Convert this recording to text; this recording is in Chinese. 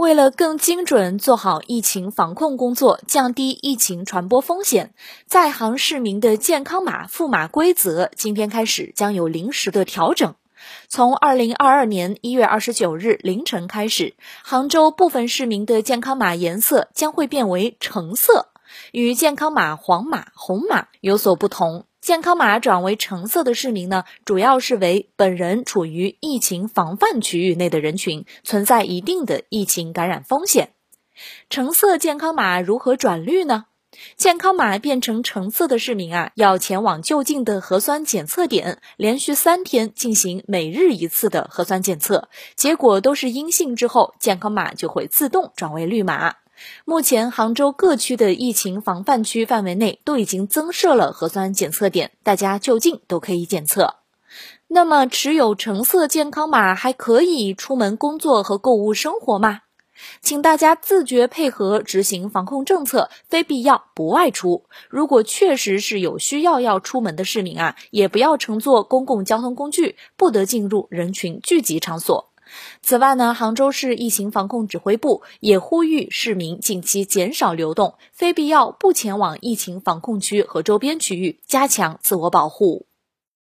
为了更精准做好疫情防控工作，降低疫情传播风险，在杭市民的健康码赋码规则今天开始将有临时的调整。从二零二二年一月二十九日凌晨开始，杭州部分市民的健康码颜色将会变为橙色，与健康码黄码、红码有所不同。健康码转为橙色的市民呢，主要是为本人处于疫情防范区域内的人群，存在一定的疫情感染风险。橙色健康码如何转绿呢？健康码变成橙色的市民啊，要前往就近的核酸检测点，连续三天进行每日一次的核酸检测，结果都是阴性之后，健康码就会自动转为绿码。目前，杭州各区的疫情防范区范围内都已经增设了核酸检测点，大家就近都可以检测。那么，持有橙色健康码还可以出门工作和购物生活吗？请大家自觉配合执行防控政策，非必要不外出。如果确实是有需要要出门的市民啊，也不要乘坐公共交通工具，不得进入人群聚集场所。此外呢，杭州市疫情防控指挥部也呼吁市民近期减少流动，非必要不前往疫情防控区和周边区域，加强自我保护。